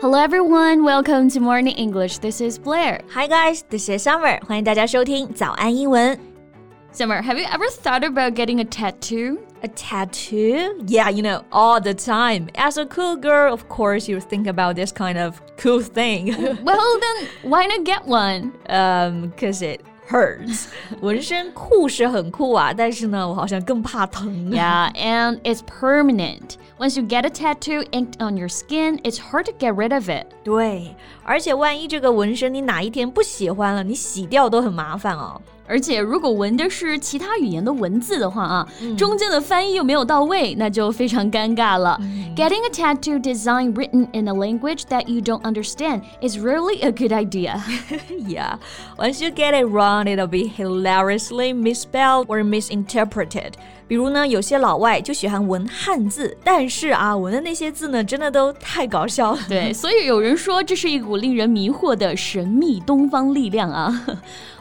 Hello everyone, welcome to Morning English. This is Blair. Hi guys, this is Summer. 欢迎大家收听早安英文。 Summer, have you ever thought about getting a tattoo? A tattoo? Yeah, you know, all the time. As a cool girl, of course, you think about this kind of cool thing. Well, then why not get one? um, cause it hurts. 纹身酷是很酷啊，但是呢，我好像更怕疼。Yeah, and it's permanent. Once you get a tattoo inked on your skin, it's hard to get rid of it. 对，而且万一这个纹身你哪一天不喜欢了，你洗掉都很麻烦哦。而且如果纹的是其他语言的文字的话啊，中间的翻译又没有到位，那就非常尴尬了。Getting a tattoo design written in a language that you don't understand is really a good idea. Yeah, once you get it wrong, it'll be hilariously misspelled or misinterpreted. 比如呢，有些老外就喜欢纹汉字，但是啊，纹的那些字呢，真的都太搞笑了。对，所以有人说这是一股令人迷惑的神秘东方力量啊。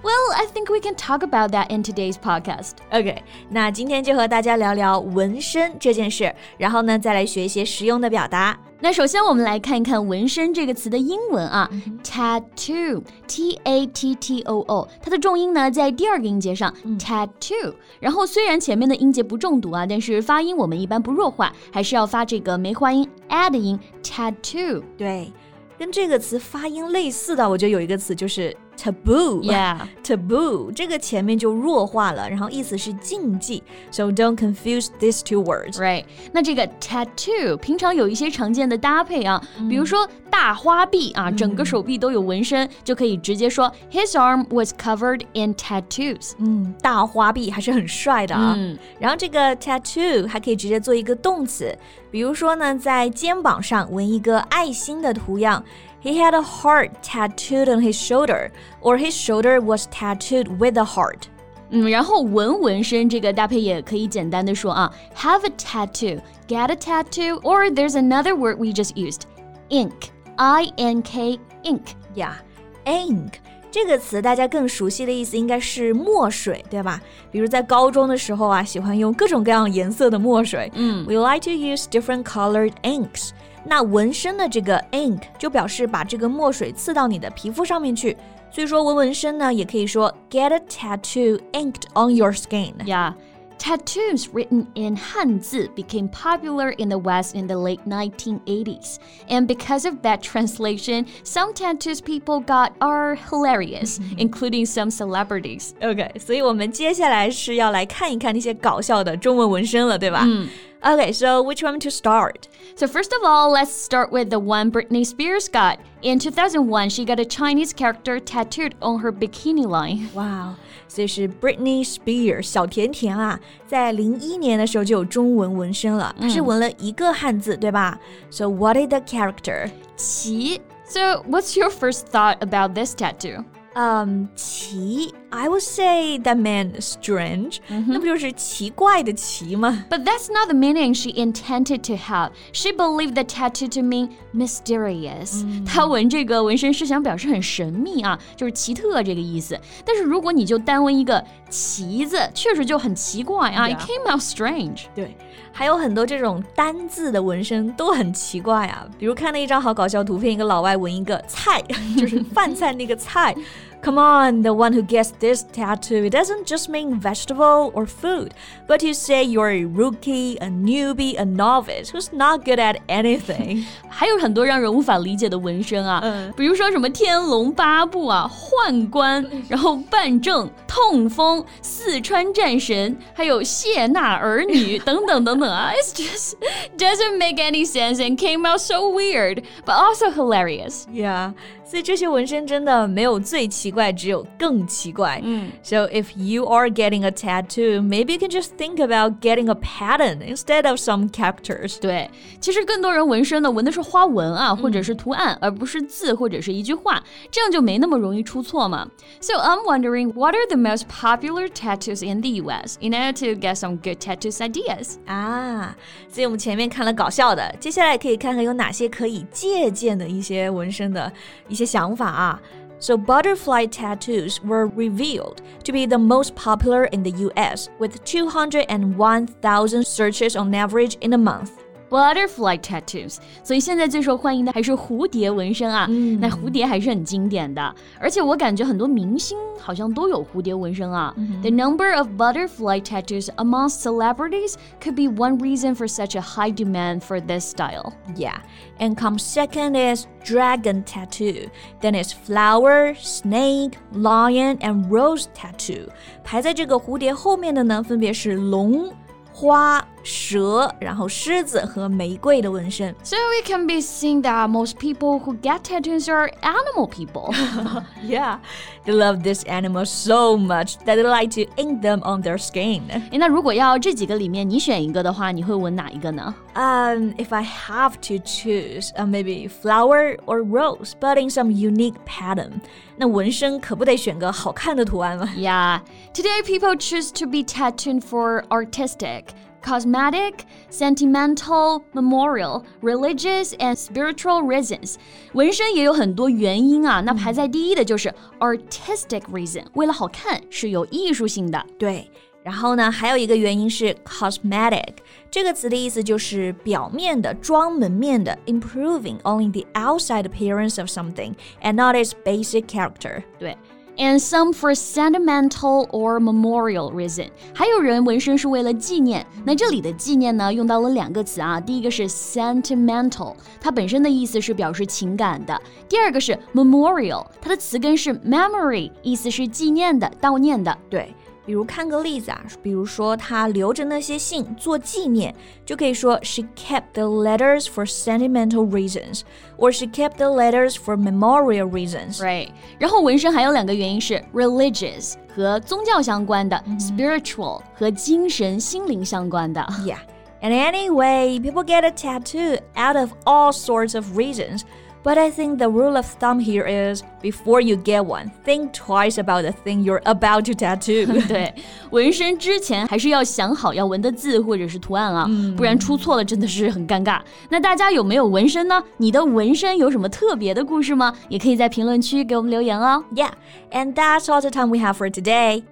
Well, I think we can talk about that in today's podcast. OK，那今天就和大家聊聊纹身这件事，然后呢，再来学一些实用的表达。那首先我们来看一看“纹身”这个词的英文啊、tattoo，t a t t o o，它的重音呢在第二个音节上、tattoo。然后虽然前面的音节不重读啊，但是发音我们一般不弱化，还是要发这个梅花音 a 的音 tattoo。对，跟这个词发音类似的，我觉得有一个词就是 taboo。 Yeah. taboo 这个前面就弱化了，然后意思是禁忌。So don't confuse these two words. Right，那这个 tattoo 平常有一些常见的搭配啊，比如说大花臂啊，整个手臂都有纹身，就可以直接说 His arm was covered in tattoos。嗯，大花臂还是很帅的啊。嗯然后这个 tattoo 还可以直接做一个动词，比如说呢，在肩膀上纹一个爱心的图样。 He had a heart tattooed on his shoulder, or his shoulder was tattooed with a heart. 嗯，然后纹纹身这个搭配也可以简单的说啊，have a tattoo, get a tattoo, or there's another word we just used, ink, I N K, ink. 呀、ink 这个词大家更熟悉的意思应该是墨水，对吧？比如在高中的时候啊，喜欢用各种各样颜色的墨水。嗯 We like to use different colored inks. 那纹身的这个 ink 就表示把这个墨水刺到你的皮肤上面去，所以说纹纹身呢，也可以说 get a tattoo inked on your skin。 Yeah. Tattoos written in Hanzi became popular in the West in the late 1980s. And because of that translation, some tattoos people got are hilarious, including some celebrities. OK，所以我们接下来是要来看一看那些搞笑的中文纹身了，对吧？嗯。 Okay, so which one to start? So, first of all, let's start with the one Britney Spears got. In 2001, she got a Chinese character tattooed on her bikini line. Wow. 所以是 Britney Spears 小甜甜啊，在零一年的时候就有中文纹身了，它是纹了一个汉字，对吧？So what is the character？奇。So what's your first thought about this tattoo？嗯，um, 奇 ，I would say that meant strange，、那不就是奇怪的奇吗？ But that's not the meaning she intended to have. She believed the tattoo to mean mysterious. 她纹这个纹身是想表示很神秘啊，就是奇特这个意思。但是如果你就单纹一个“奇”字，确实就很奇怪啊。It Yeah. came out strange. 对，还有很多这种单字的纹身都很奇怪啊，比如看了一张好搞笑图片，一个老外纹一个菜，就是饭菜那个菜。 Come on, the one who gets this tattoo, it doesn't just mean vegetable or food, but you say you're a rookie, a newbie, a novice who's not good at anything. 还有很多让人无法理解的纹身啊，嗯比如说什么天龙八部啊、宦官，然后办证、痛风、四川战神，还有谢娜儿女等等等等啊。It's just doesn't make any sense and came out so weird, but also hilarious. yeah, 所以这些纹身真的没有最奇 怪，只有更奇怪。嗯 So if you are getting a tattoo, maybe you can just think about getting a pattern instead of some characters. 对，其实更多人纹身呢，纹的是花纹啊，或者是图案，而不是字或者是一句话，这样就没那么容易出错嘛。So I'm wondering, what are the most popular tattoos in the U.S. in order to get some good tattoos ideas? 啊，所以我们前面看了搞笑的，接下来可以看看有哪些可以借鉴的一些纹身的一些想法啊。 So butterfly tattoos were revealed to be the most popular in the US with 201,000 searches on average in a month butterfly tattoos，所以现在最受欢迎的还是蝴蝶纹身啊。嗯，那蝴蝶还是很经典的，而且我感觉很多明星好像都有蝴蝶纹身啊。The number of butterfly tattoos amongst celebrities could be one reason for such a high demand for this style. Yeah, and come second is dragon tattoo. Then is flower, snake, lion, and rose tattoo. 排在这个蝴蝶后面的呢，分别是龙。 花、蛇，然后狮子和玫瑰的纹身。So we can be seeing that most people who get tattoos are animal people. yeah, they love this animal so much that they like to ink them on their skin. 诶，那如果要这几个里面你选一个的话，你会纹哪一个呢 ？Um, if I have to choose, uh, maybe flower or rose, but in some unique pattern. 那纹身可不得选个好看的图案吗？Yeah, today people choose to be tattooed for artistic cosmetic, sentimental, memorial, religious, and spiritual reasons。纹身也有很多原因啊，那排在第一的就是 artistic reason，为了好看，是有艺术性的。对。 然后呢，还有一个原因是 cosmetic 这个词的意思就是表面的、装门面的，improving only the outside appearance of something and not its basic character。对。and some for sentimental or memorial reason。还有人纹身是为了纪念。那这里的纪念呢，用到了两个词啊。第一个是 sentimental，它本身的意思是表示情感的；第二个是 memorial，它的词根是 memory，意思是纪念的、悼念的。对。 比如看个例子啊，比如说她留着那些信做纪念，就可以说 she kept the letters for sentimental reasons，or she kept the letters for memorial reasons。Right。然后纹身还有两个原因是 religious 和宗教相关的，spiritual 和精神心灵相关的。Yeah。And anyway, people get a tattoo out of all sorts of reasons. But I think the rule of thumb here is before you get one, think twice about the thing you're about to tattoo. 对，纹身之前还是要想好要纹的字或者是图案啊，嗯、不然出错了真的是很尴尬。那大家有没有纹身呢？你的纹身有什么特别的故事吗？也可以在评论区给我们留言哦。Yeah, and that's all the time we have for today.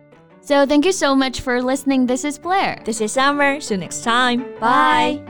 So thank you so much for listening. This is Blair. This is Summer. See you next time. Bye. Bye.